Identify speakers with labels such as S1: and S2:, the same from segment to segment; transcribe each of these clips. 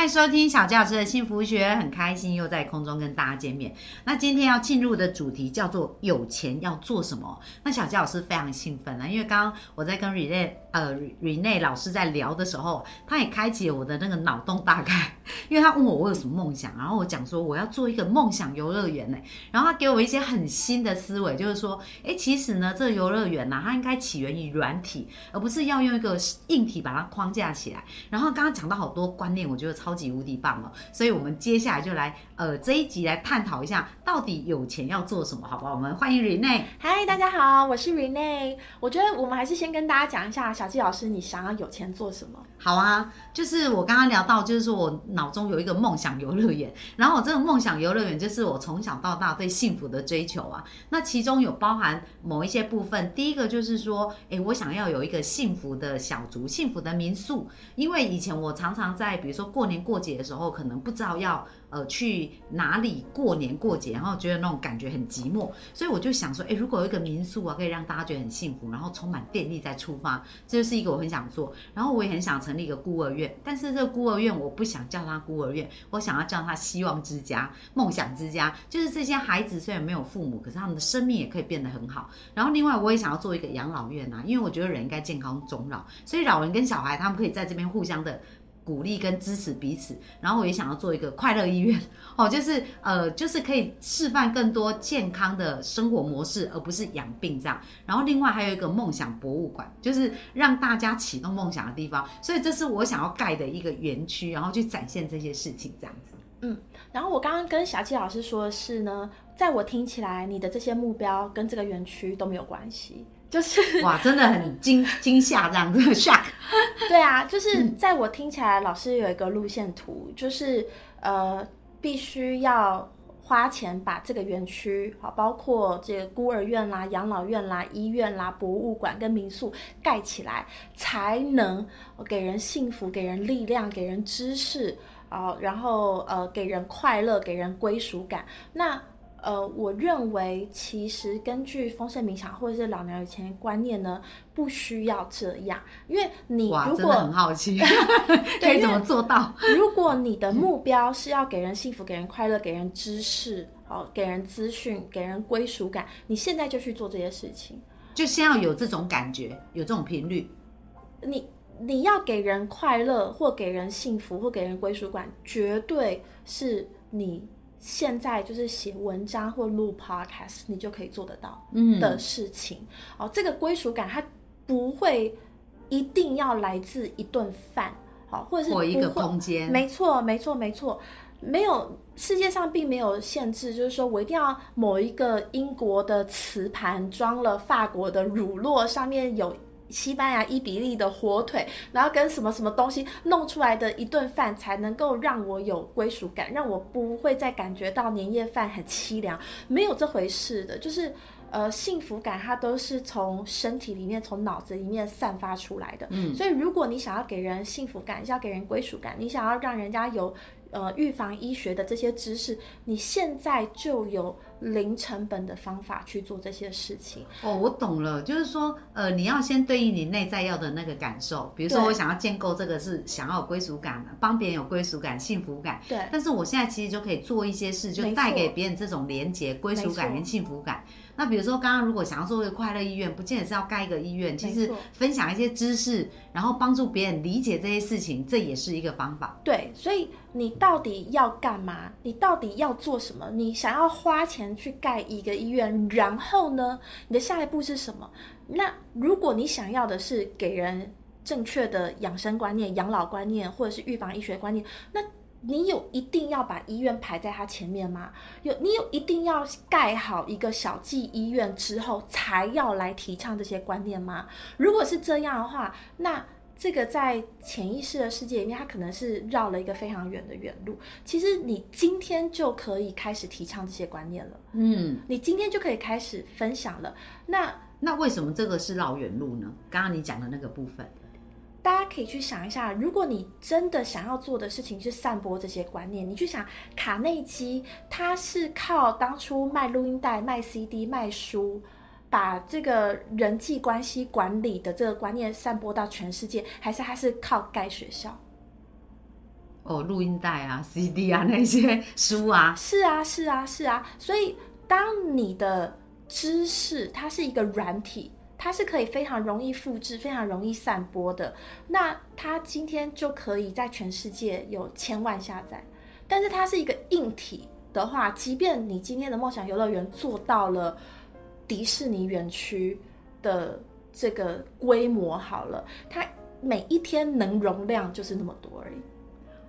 S1: 欢迎收听小教师的幸福学，很开心又在空中跟大家见面。那今天要进入的主题叫做“有钱要做什么”。那小教师非常兴奋啊，因为刚刚我在跟 Rene 呃 Rene 老师在聊的时候，他也开启了我的那个脑洞大开，因为他问我我有什么梦想，然后我讲说我要做一个梦想游乐园呢，然后他给我一些很新的思维，就是说，哎，其实呢，这个游乐园呢，它应该起源于软体，而不是要用一个硬体把它框架起来。然后刚刚讲到好多观念，我觉得超级无敌棒哦，所以我们接下来就来呃这一集来探讨一下，到底有钱要做什么，好不好？我们欢迎 Rene。
S2: 嗨，大家好，我是 Rene。我觉得我们还是先跟大家讲一下，小纪老师，你想要有钱做什么？
S1: 好啊，就是我刚刚聊到，就是说我脑中有一个梦想游乐园，然后我这个梦想游乐园就是我从小到大对幸福的追求啊。那其中有包含某一些部分，第一个就是说，诶，我想要有一个幸福的小族、幸福的民宿，因为以前我常常在比如说过年过节的时候，可能不知道要。呃，去哪里过年过节，然后觉得那种感觉很寂寞，所以我就想说，哎，如果有一个民宿啊，可以让大家觉得很幸福，然后充满电力再出发，这就是一个我很想做。然后我也很想成立一个孤儿院，但是这个孤儿院我不想叫它孤儿院，我想要叫它希望之家、梦想之家，就是这些孩子虽然没有父母，可是他们的生命也可以变得很好。然后另外我也想要做一个养老院啊，因为我觉得人应该健康终老，所以老人跟小孩他们可以在这边互相的。鼓励跟支持彼此，然后我也想要做一个快乐医院，哦，就是呃，就是可以示范更多健康的生活模式，而不是养病这样。然后另外还有一个梦想博物馆，就是让大家启动梦想的地方。所以这是我想要盖的一个园区，然后去展现这些事情这样子。
S2: 嗯，然后我刚刚跟小七老师说的是呢，在我听起来，你的这些目标跟这个园区都没有关系。就是
S1: 哇，真的很惊 惊吓这样子，shock。
S2: 对啊，就是在我听起来，老师有一个路线图，就是呃，必须要花钱把这个园区，好，包括这个孤儿院啦、养老院啦、医院啦、博物馆跟民宿盖起来，才能给人幸福、给人力量、给人知识啊，然后呃，给人快乐、给人归属感。那呃，我认为其实根据丰盛冥想或者是老娘以前观念呢，不需要这样，因为你如果
S1: 很好奇，可以怎么做到？
S2: 如果你的目标是要给人幸福、给人快乐、给人知识、哦，给人资讯、给人归属感，你现在就去做这些事情，
S1: 就先要有这种感觉，有这种频率。
S2: 你你要给人快乐，或给人幸福，或给人归属感，绝对是你。现在就是写文章或录 podcast，你就可以做得到的事情哦。这个归属感，它不会一定要来自一顿饭，好，或者是
S1: 一个空间。
S2: 没错，没错，没错，没有世界上并没有限制，就是说我一定要某一个英国的瓷盘装了法国的乳酪，上面有。西班牙伊比利的火腿，然后跟什么什么东西弄出来的一顿饭，才能够让我有归属感，让我不会再感觉到年夜饭很凄凉。没有这回事的，就是呃，幸福感它都是从身体里面、从脑子里面散发出来的。嗯，所以如果你想要给人幸福感，要给人归属感，你想要让人家有。呃，预防医学的这些知识，你现在就有零成本的方法去做这些事情。
S1: 哦，我懂了，就是说，呃，你要先对应你内在要的那个感受。比如说，我想要建构这个是想要有归属感，帮别人有归属感、幸福感。
S2: 对。
S1: 但是我现在其实就可以做一些事，就带给别人这种连接、归属感跟幸福感。那比如说，刚刚如果想要做一个快乐医院，不见得是要盖一个医院，其实分享一些知识，然后帮助别人理解这些事情，这也是一个方法。
S2: 对，所以你到底要干嘛？你到底要做什么？你想要花钱去盖一个医院，然后呢，你的下一步是什么？那如果你想要的是给人正确的养生观念、养老观念，或者是预防医学观念，那。你有一定要把医院排在它前面吗？有，你有一定要盖好一个小技医院之后才要来提倡这些观念吗？如果是这样的话，那这个在潜意识的世界里面，它可能是绕了一个非常远的远路。其实你今天就可以开始提倡这些观念了。嗯，你今天就可以开始分享了。那
S1: 那为什么这个是绕远路呢？刚刚你讲的那个部分。
S2: 大家可以去想一下，如果你真的想要做的事情是散播这些观念，你去想卡内基，他是靠当初卖录音带、卖 CD、卖书，把这个人际关系管理的这个观念散播到全世界，还是他是靠盖学校？
S1: 哦，录音带啊、CD 啊那些书啊，
S2: 是啊，是啊，是啊。所以，当你的知识它是一个软体，它是可以非常容易复制、非常容易散播的，那它今天就可以在全世界有千万下载。但是它是一个硬体的话，即便你今天的梦想游乐园做到了迪士尼园区的这个规模好了，它每一天能容量就是那么多而已。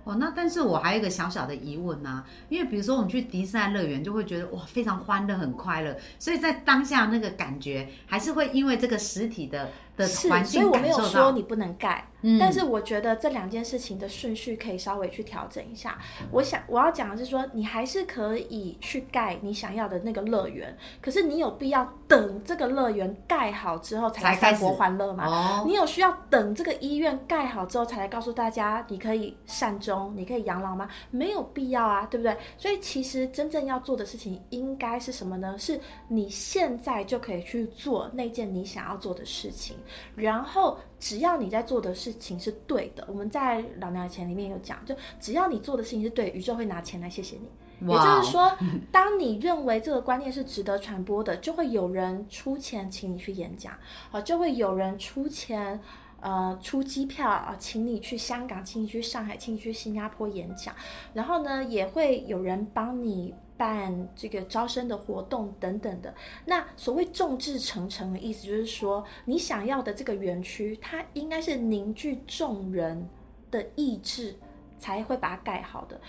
S1: 哦，那但是我还有一个小小的疑问呐、因为比如说我们去迪士尼乐园，就会觉得哇非常欢乐，很快乐，所以在当下那个感觉还是会因为这个实体的的
S2: 是，
S1: 环境
S2: 所以我没有。说你不能盖，
S1: 嗯
S2: 但是我觉得这两件事情的顺序可以稍微去调整一下。我想我要讲的是说，你还是可以去盖你想要的那个乐园，可是你有必要等这个乐园盖好之后才来
S1: 才开始
S2: 散播欢乐吗？
S1: 哦，
S2: 你有需要等这个医院盖好之后才来告诉大家你可以善终，你可以养老吗？没有必要啊，对不对？所以其实真正要做的事情应该是什么呢？是你现在就可以去做那件你想要做的事情，然后只要你在做的事情是对的，我们在老娘钱里面有讲，就只要你做的事情是对，宇宙会拿钱来谢谢你。也就是说，当你认为这个观念是值得传播的，就会有人出钱请你去演讲，啊，就会有人出钱，呃，出机票啊，请你去香港，请你去上海，请你去新加坡演讲，然后呢，也会有人帮你办这个招生的活动等等的。那所谓众志成城的意思，就是说你想要的这个园区，它应该是凝聚众人的意志才会把它盖好的。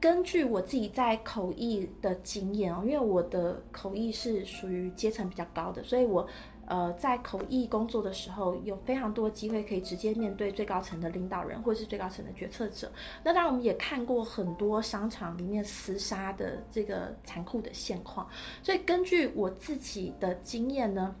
S2: 根据我自己在口译的经验哦，因为我的口译是属于阶层比较高的，所以我呃在口译工作的时候有非常多机会可以直接面对最高层的领导人或是最高层的决策者。那当然我们也看过很多商场里面厮杀的这个残酷的现况，所以根据我自己的经验呢。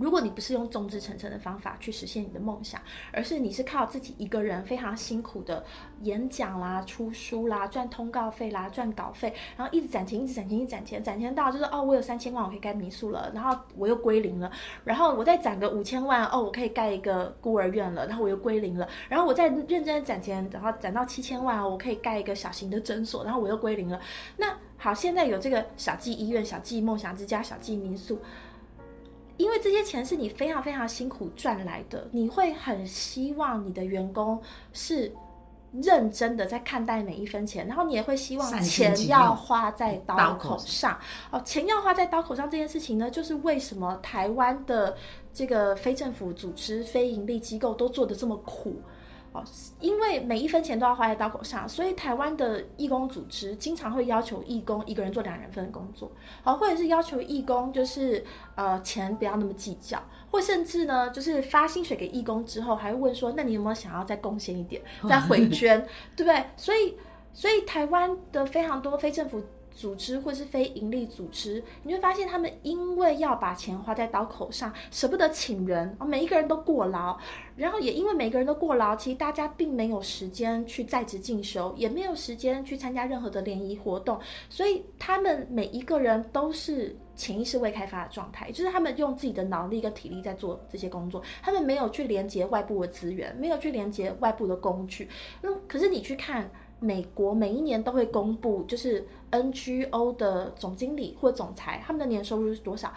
S2: 如果你不是用众志成城的方法去实现你的梦想，而是你是靠自己一个人非常辛苦的演讲啦、出书啦、赚通告费啦、赚稿费，然后一直攒钱、一直攒钱、一直攒钱，攒钱到就是哦，我有三千万，我可以盖民宿了，然后我又归零了，然后我再攒个五千万，哦，我可以盖一个孤儿院了，然后我又归零了，然后我再认真的攒钱，然后攒到七千万，我可以盖一个小型的诊所，然后我又归零了。那好，现在有这个小记医院、小记梦想之家、小记民宿。因为这些钱是你非常非常辛苦赚来的，你会很希望你的员工是认真的在看待每一分钱，然后你也会希望钱要花在
S1: 刀
S2: 口上。哦，钱要花在刀口上这件事情呢，就是为什么台湾的这个非政府组织、非盈利机构都做得这么苦。哦，因为每一分钱都要花在刀口上，所以台湾的义工组织经常会要求义工一个人做两人份的工作，好，或者是要求义工就是呃钱不要那么计较，或甚至呢就是发薪水给义工之后，还会问说，那你有没有想要再贡献一点，再回 捐，对不对？所以，所以台湾的非常多非政府。组织或是非营利组织，你会发现他们因为要把钱花在刀口上，舍不得请人，哦，每一个人都过劳，然后也因为每个人都过劳，其实大家并没有时间去在职进修，也没有时间去参加任何的联谊活动，所以他们每一个人都是潜意识未开发的状态，就是他们用自己的脑力跟体力在做这些工作，他们没有去连接外部的资源，没有去连接外部的工具。那可是你去看。美国每一年都会公布，就是 NGO 的总经理或总裁，他们的年收入是多少？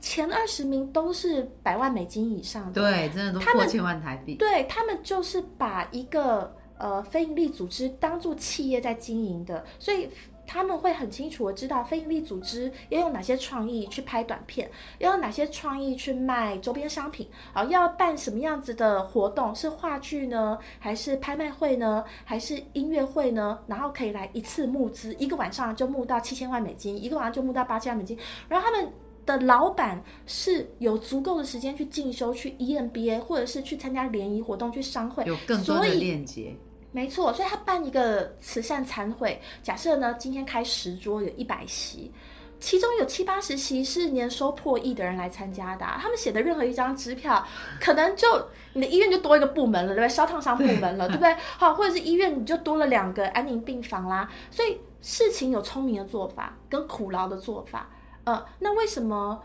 S2: 前二十名都是百万美金以上的。
S1: 对，真的都
S2: 他们
S1: 破千万台币。
S2: 对他们就是把一个呃非营利组织当做企业在经营的，所以他们会很清楚的知道非营利组织要用哪些创意去拍短片，要用哪些创意去卖周边商品，啊，要办什么样子的活动，是话剧呢，还是拍卖会呢，还是音乐会呢？然后可以来一次募资，一个晚上就募到七千万美金，一个晚上就募到八千万美金，然后他们。的老板是有足够的时间去进修、去 EMBA，或者是去参加联谊活动、去商会，
S1: 有更多的链接。
S2: 没错，所以他办一个慈善餐会，假设呢今天开十桌，有一百席，其中有七八十席是年收破亿的人来参加的啊、他们写的任何一张支票，可能就你的医院就多一个部门了，对不对？烧烫伤部门了，对不对？好，或者是医院你就多了两个安宁病房啦。所以事情有聪明的做法跟苦劳的做法。呃，那为什么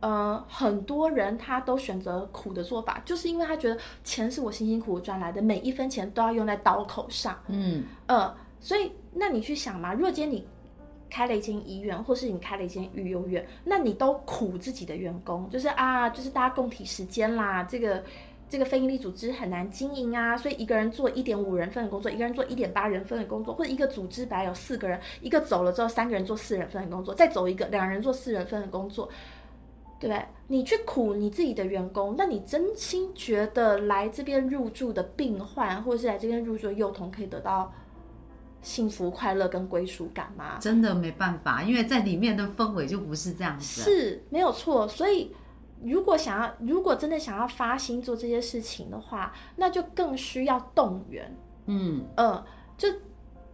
S2: 呃很多人他都选择苦的做法，就是因为他觉得钱是我辛辛苦苦赚来的，每一分钱都要用在刀口上。
S1: 嗯，
S2: 呃，所以那你去想嘛，如果今天你开了一间医院，或是你开了一间育幼院，那你都苦自己的员工，就是啊，就是大家共体时间啦，这个这个非营利组织很难经营啊，所以一个人做一点五人份的工作，一个人做一点八人份的工作，或者一个组织本来有四个人，一个走了之后，三个人做四人份的工作，再走一个两人做四人份的工作，对？你去苦你自己的员工，那你真心觉得来这边入住的病患，或者是来这边入住的幼童可以得到？幸福、快乐跟归属感吗？
S1: 真的没办法，因为在里面的氛围就不是这样子。
S2: 是没有错，所以如果想要，如果真的想要发心做这些事情的话，那就更需要动员。
S1: 嗯
S2: 嗯，就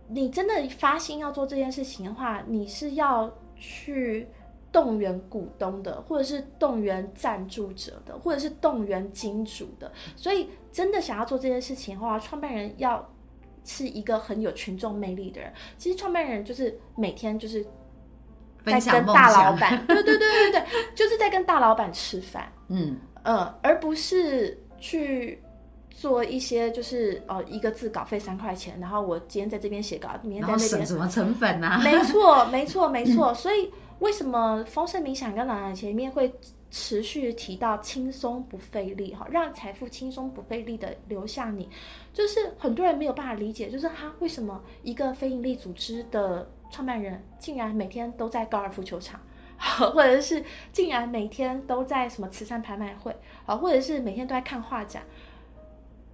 S2: 你真的发心要做这件事情的话，你是要去动员股东的，或者是动员赞助者的，或者是动员金主的。所以真的想要做这件事情的话，创办人要。是一个很有群众魅力的人。其实创办人就是每天就是在跟大老板，对对对对对，就是在跟大老板吃饭，
S1: 嗯
S2: 嗯，而不是去做一些就是哦一个字稿费三块钱，然后我今天在这边写稿，明天在那边
S1: 什么成本啊？
S2: 没错没错没错，所以为什么丰盛冥想跟老奶前面会？持续提到轻松不费力，哈，让财富轻松不费力的流向你，就是很多人没有办法理解，就是他为什么一个非营利组织的创办人竟然每天都在高尔夫球场，或者是竟然每天都在什么慈善拍卖会，啊，或者是每天都在看画展。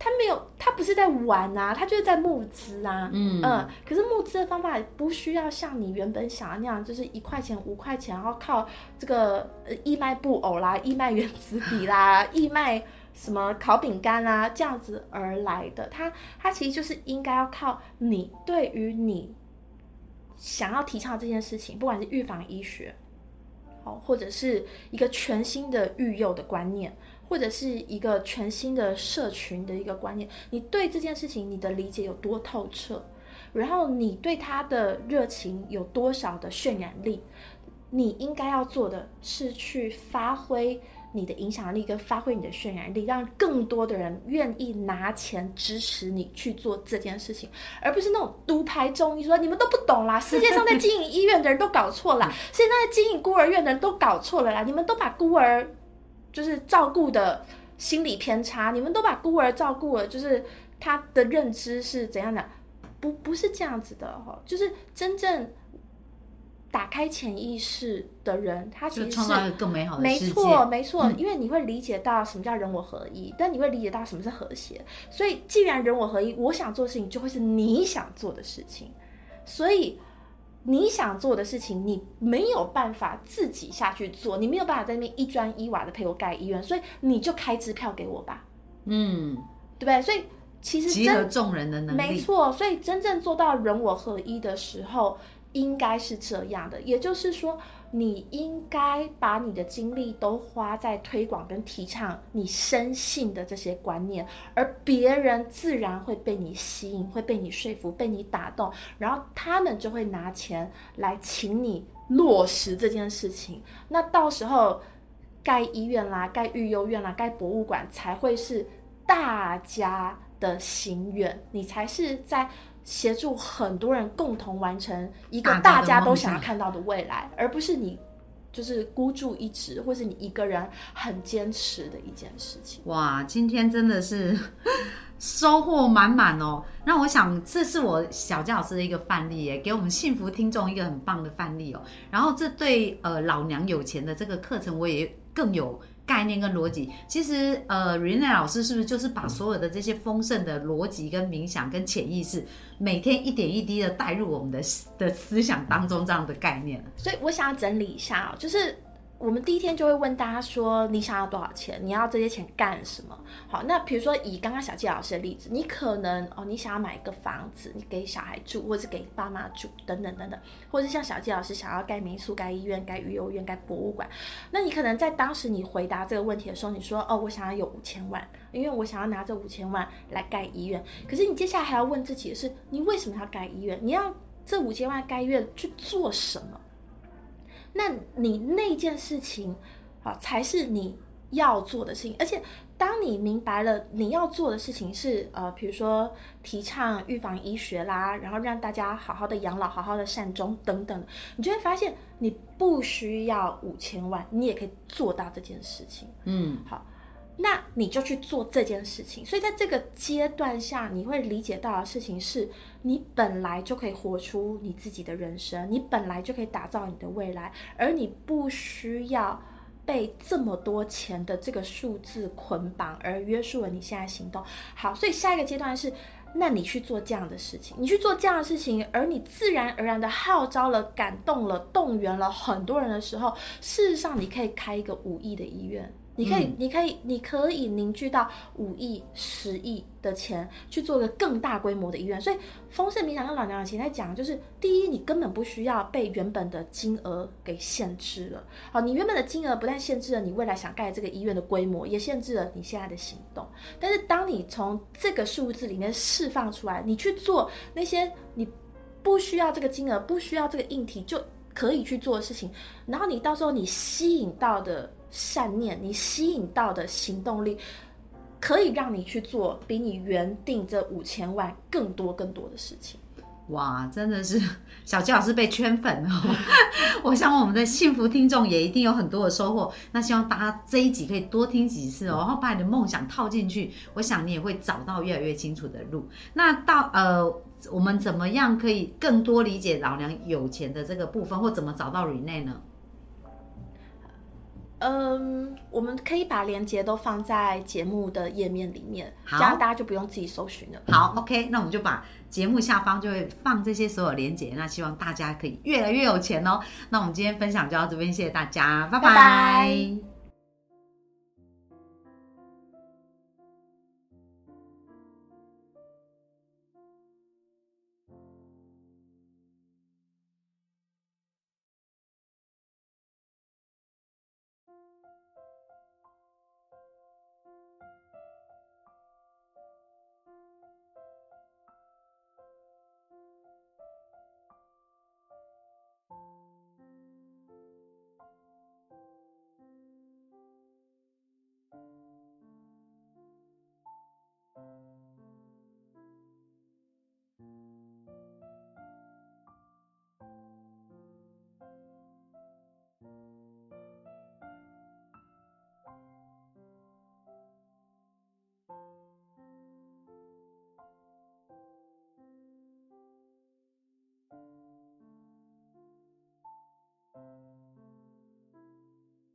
S2: 他没有，他不是在玩啊，他就是在募资啊。
S1: 嗯
S2: 嗯，可是募资的方法不需要像你原本想的那样，就是一块钱、五块钱，然后靠这个义卖布偶啦、义卖原子笔啦、义卖什么烤饼干啦这样子而来的。他他其实就是应该要靠你对于你想要提倡这件事情，不管是预防医学，哦，或者是一个全新的育幼的观念。或者是一个全新的社群的一个观念，你对这件事情你的理解有多透彻，然后你对他的热情有多少的渲染力，你应该要做的是去发挥你的影响力跟发挥你的渲染力，让更多的人愿意拿钱支持你去做这件事情，而不是那种独排众议，说你们都不懂啦，世界上在经营医院的人都搞错了，世界上在经营孤儿院的人都搞错了啦，你们都把孤儿。就是照顾的心理偏差，你们都把孤儿照顾了，就是他的认知是怎样的？不，不是这样子的哈。就是真正打开潜意识的人，他其实
S1: 创造一个更美好的
S2: 没错，没错。因为你会理解到什么叫人我合一，但你会理解到什么是和谐。所以，既然人我合一，我想做的事情就会是你想做的事情。所以。你想做的事情，你没有办法自己下去做，你没有办法在那边一砖一瓦的陪我盖医院，所以你就开支票给我吧，
S1: 嗯，
S2: 对不对？所以其实
S1: 集合众人的能力，
S2: 没错。所以真正做到人我合一的时候，应该是这样的，也就是说。你应该把你的精力都花在推广跟提倡你深信的这些观念，而别人自然会被你吸引，会被你说服，被你打动，然后他们就会拿钱来请你落实这件事情。那到时候盖医院啦，盖育幼院啦，盖博物馆才会是大家的心愿，你才是在。协助很多人共同完成一个大家都想要看到的未来，而不是你就是孤注一掷，或是你一个人很坚持的一件事情。
S1: 哇，今天真的是 收获满满哦！那我想这是我小佳老师的一个范例，耶，给我们幸福听众一个很棒的范例哦。然后这对呃老娘有钱的这个课程，我也更有。概念跟逻辑，其实呃，Rene 老师是不是就是把所有的这些丰盛的逻辑跟冥想跟潜意识，每天一点一滴的带入我们的的思想当中这样的概念？
S2: 所以我想要整理一下哦，就是我们第一天就会问大家说，你想要多少钱？你要这些钱干什么？好，那比如说以刚刚小纪老师的例子，你可能哦，你想要买一个房子，你给小孩住，或是给爸妈住，等等等等，或者是像小纪老师想要盖民宿、盖医院、盖育幼院、盖博物馆，那你可能在当时你回答这个问题的时候，你说哦，我想要有五千万，因为我想要拿这五千万来盖医院。可是你接下来还要问自己的是，你为什么要盖医院？你要这五千万盖医院去做什么？那你那件事情，啊，才是你要做的事情。而且，当你明白了你要做的事情是，呃，比如说提倡预防医学啦，然后让大家好好的养老、好好的善终等等，你就会发现，你不需要五千万，你也可以做到这件事情。
S1: 嗯，
S2: 好。那你就去做这件事情，所以在这个阶段下，你会理解到的事情是，你本来就可以活出你自己的人生，你本来就可以打造你的未来，而你不需要被这么多钱的这个数字捆绑而约束了你现在行动。好，所以下一个阶段是，那你去做这样的事情，你去做这样的事情，而你自然而然的号召了、感动了、动员了很多人的时候，事实上你可以开一个五亿的医院。你可以，你可以，你可以凝聚到五亿、十亿的钱去做一个更大规模的医院。所以，丰盛冥想跟老娘的钱在讲，就是第一，你根本不需要被原本的金额给限制了。好，你原本的金额不但限制了你未来想盖这个医院的规模，也限制了你现在的行动。但是，当你从这个数字里面释放出来，你去做那些你不需要这个金额、不需要这个硬体就可以去做的事情，然后你到时候你吸引到的。善念，你吸引到的行动力，可以让你去做比你原定这五千万更多更多的事情。
S1: 哇，真的是小吉老师被圈粉哦！我想我们的幸福听众也一定有很多的收获。那希望大家这一集可以多听几次哦，然后把你的梦想套进去，我想你也会找到越来越清楚的路。那到呃，我们怎么样可以更多理解老娘有钱的这个部分，或怎么找到 Rene 呢？
S2: 嗯，我们可以把链接都放在节目的页面里面，这样大家就不用自己搜寻了。
S1: 好，OK，那我们就把节目下方就会放这些所有链接，那希望大家可以越来越有钱哦。那我们今天分享就到这边，谢谢大家，拜拜。